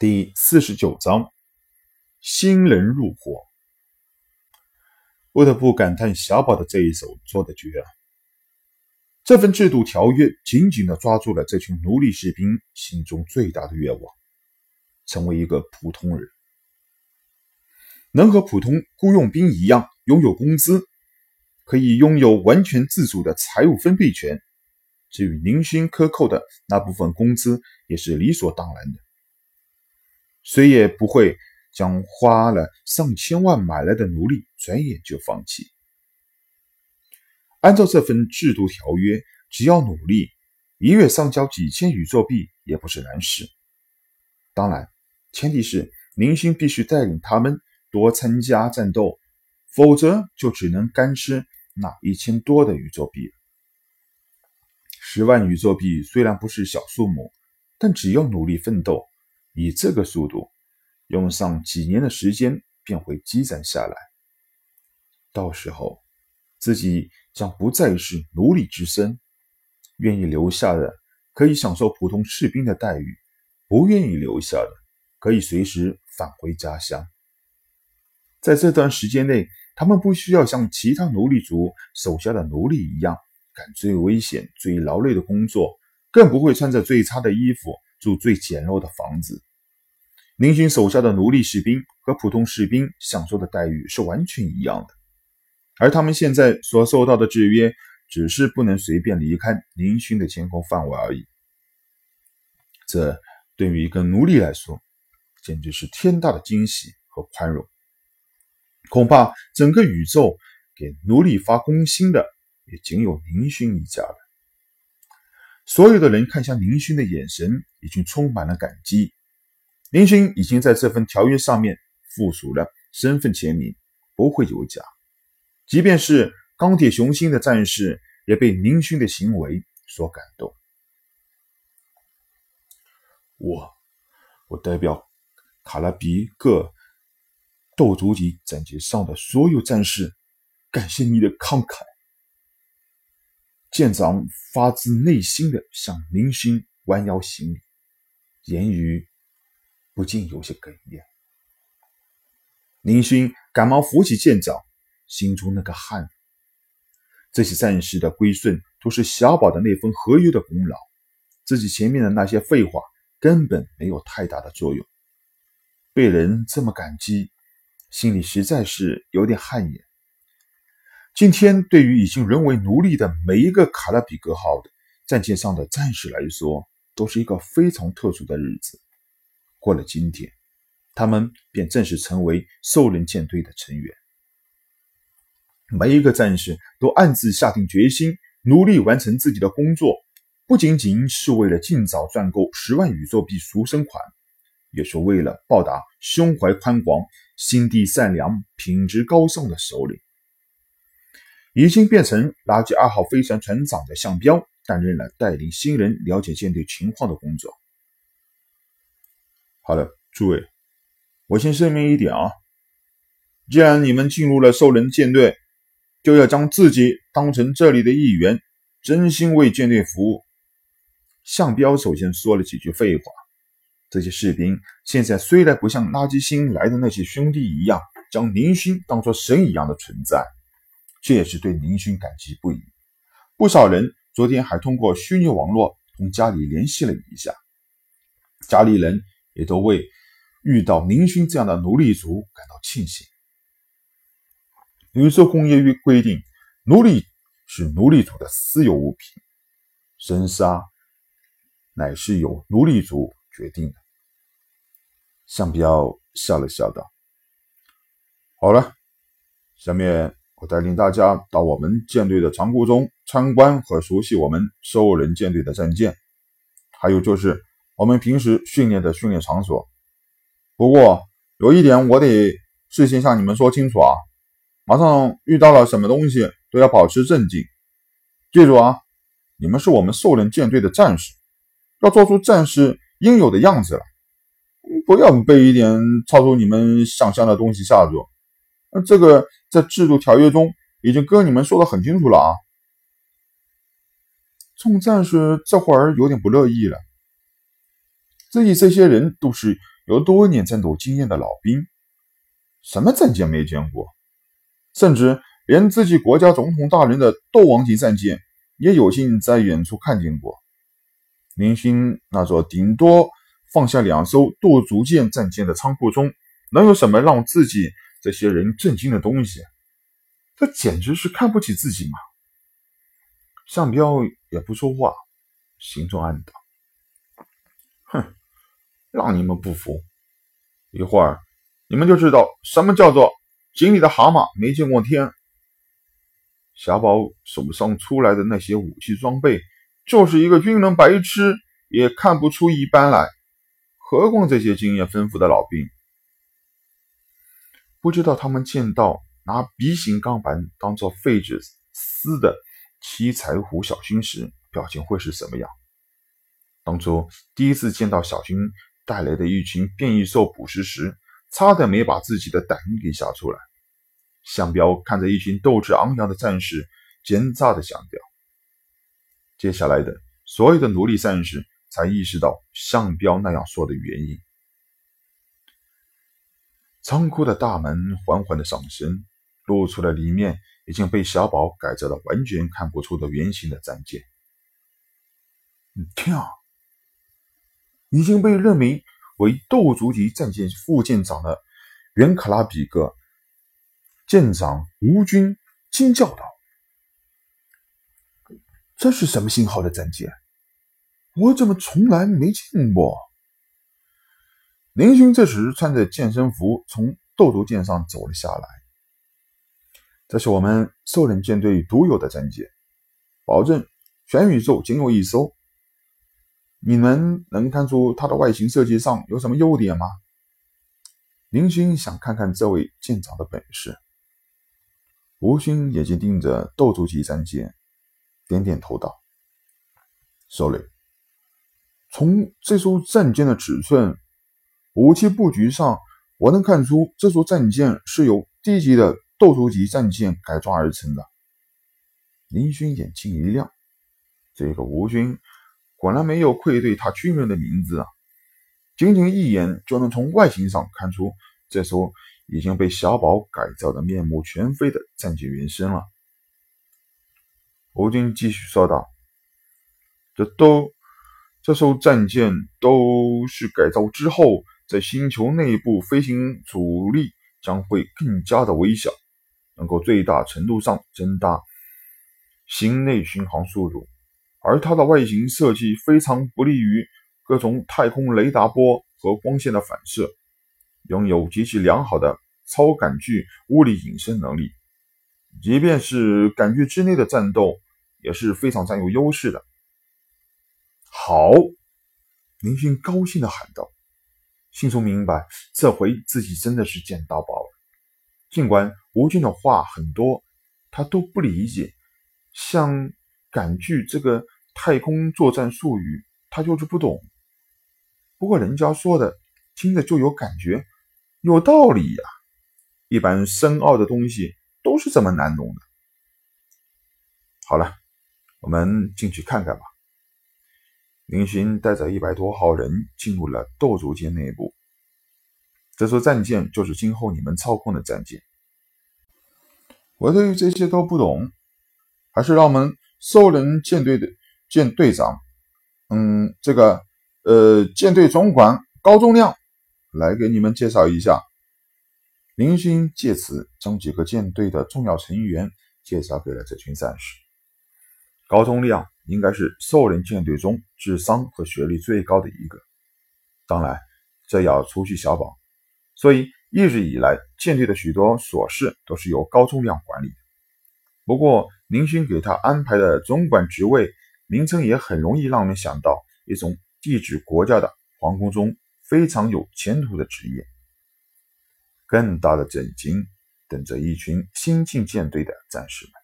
第四十九章，新人入伙。不得不感叹小宝的这一手做的绝啊！这份制度条约紧紧的抓住了这群奴隶士兵心中最大的愿望：成为一个普通人，能和普通雇佣兵一样拥有工资，可以拥有完全自主的财务分配权。至于宁勋克扣的那部分工资，也是理所当然的。谁也不会将花了上千万买来的奴隶转眼就放弃。按照这份制度条约，只要努力，一月上交几千宇宙币也不是难事。当然，前提是明星必须带领他们多参加战斗，否则就只能干吃那一千多的宇宙币。十万宇宙币虽然不是小数目，但只要努力奋斗。以这个速度，用上几年的时间便会积攒下来。到时候，自己将不再是奴隶之身，愿意留下的可以享受普通士兵的待遇，不愿意留下的可以随时返回家乡。在这段时间内，他们不需要像其他奴隶族手下的奴隶一样干最危险、最劳累的工作，更不会穿着最差的衣服。住最简陋的房子。林勋手下的奴隶士兵和普通士兵享受的待遇是完全一样的，而他们现在所受到的制约，只是不能随便离开林勋的监控范围而已。这对于一个奴隶来说，简直是天大的惊喜和宽容。恐怕整个宇宙给奴隶发工薪的，也仅有林勋一家了。所有的人看向林勋的眼神已经充满了感激。林勋已经在这份条约上面附属了身份签名，不会有假。即便是钢铁雄心的战士，也被林勋的行为所感动。我，我代表卡拉比克斗族级战舰上的所有战士，感谢你的慷慨。舰长发自内心的向林勋弯腰行礼，言语不禁有些哽咽。林勋赶忙扶起舰长，心中那个汗。这些战士的归顺都是小宝的那份合约的功劳，自己前面的那些废话根本没有太大的作用。被人这么感激，心里实在是有点汗颜。今天对于已经沦为奴隶的每一个卡拉比格号的战舰上的战士来说，都是一个非常特殊的日子。过了今天，他们便正式成为兽人舰队的成员。每一个战士都暗自下定决心，努力完成自己的工作，不仅仅是为了尽早赚够十万宇宙币赎身款，也是为了报答胸怀宽广、心地善良、品质高尚的首领。已经变成垃圾二号飞船船长的向彪担任了带领新人了解舰队情况的工作。好了，诸位，我先声明一点啊，既然你们进入了兽人舰队，就要将自己当成这里的一员，真心为舰队服务。向彪首先说了几句废话。这些士兵现在虽然不像垃圾星来的那些兄弟一样，将林勋当作神一样的存在。这也是对宁勋感激不已。不少人昨天还通过虚拟网络同家里联系了一下，家里人也都为遇到宁勋这样的奴隶族感到庆幸。宇宙工业约规定，奴隶是奴隶主的私有物品，生杀乃是由奴隶主决定的。向彪笑了笑道：“好了，下面。”我带领大家到我们舰队的仓库中参观和熟悉我们兽人舰队的战舰，还有就是我们平时训练的训练场所。不过有一点我得事先向你们说清楚啊，马上遇到了什么东西都要保持镇静。记住啊，你们是我们兽人舰队的战士，要做出战士应有的样子来，不要被一点超出你们想象的东西吓住。那这个在制度条约中已经跟你们说的很清楚了啊。众战士这会儿有点不乐意了，自己这些人都是有多年战斗经验的老兵，什么战舰没见过？甚至连自己国家总统大人的斗王级战舰也有幸在远处看见过。林星那座顶多放下两艘斗族舰战舰的仓库中，能有什么让自己这些人震惊的东西？这简直是看不起自己嘛！上彪也不说话，心中暗道：“哼，让你们不服，一会儿你们就知道什么叫做井里的蛤蟆没见过天。”小宝手上出来的那些武器装备，就是一个军人白痴也看不出一般来，何况这些经验丰富的老兵？不知道他们见到拿 B 型钢板当做废纸撕的。七彩虎小军时，表情会是什么样？当初第一次见到小军带来的一群变异兽捕食时，差点没把自己的胆给吓出来。向彪看着一群斗志昂扬的战士，奸诈的想掉。接下来的所有的奴隶战士才意识到向彪那样说的原因。仓库的大门缓缓的上升，露出了里面。已经被小宝改造的完全看不出的圆形的战舰。天啊！已经被任命为斗族级战舰副舰长的原卡拉比格舰长吴军惊叫道：“这是什么型号的战舰？我怎么从来没见过？”林勋这时穿着健身服从斗族舰上走了下来。这是我们兽人舰队独有的战舰，保证全宇宙仅有一艘。你们能看出它的外形设计上有什么优点吗？林星想看看这位舰长的本事。吴勋眼睛盯着斗族级战舰，点点头道：“首领，从这艘战舰的尺寸、武器布局上，我能看出这艘战舰是由低级的。”斗族级战舰改装而成的，林勋眼睛一亮，这个吴军果然没有愧对他军人的名字啊！仅仅一眼就能从外形上看出这艘已经被小宝改造的面目全非的战舰原身了。吴军继续说道：“这都这艘战舰都是改造之后，在星球内部飞行阻力将会更加的微小。”能够最大程度上增大星内巡航速度，而它的外形设计非常不利于各种太空雷达波和光线的反射，拥有极其良好的超感距物理隐身能力，即便是感距之内的战斗也是非常占有优势的。好，林勋高兴地喊道，心中明白这回自己真的是捡到宝了。尽管吴军的话很多，他都不理解，像感距这个太空作战术语，他就是不懂。不过人家说的，听着就有感觉，有道理呀。一般深奥的东西都是这么难懂的。好了，我们进去看看吧。林勋带着一百多号人进入了斗族舰内部。这艘战舰就是今后你们操控的战舰。我对于这些都不懂，还是让我们兽人舰队的舰队长，嗯，这个呃舰队总管高宗亮来给你们介绍一下。林勋借此将几个舰队的重要成员介绍给了这群战士。高宗亮应该是兽人舰队中智商和学历最高的一个，当然这要除去小宝。所以，一直以来，舰队的许多琐事都是由高宗亮管理。不过，林勋给他安排的总管职位名称也很容易让人想到一种地址国家的皇宫中非常有前途的职业。更大的震惊等着一群新进舰队的战士们。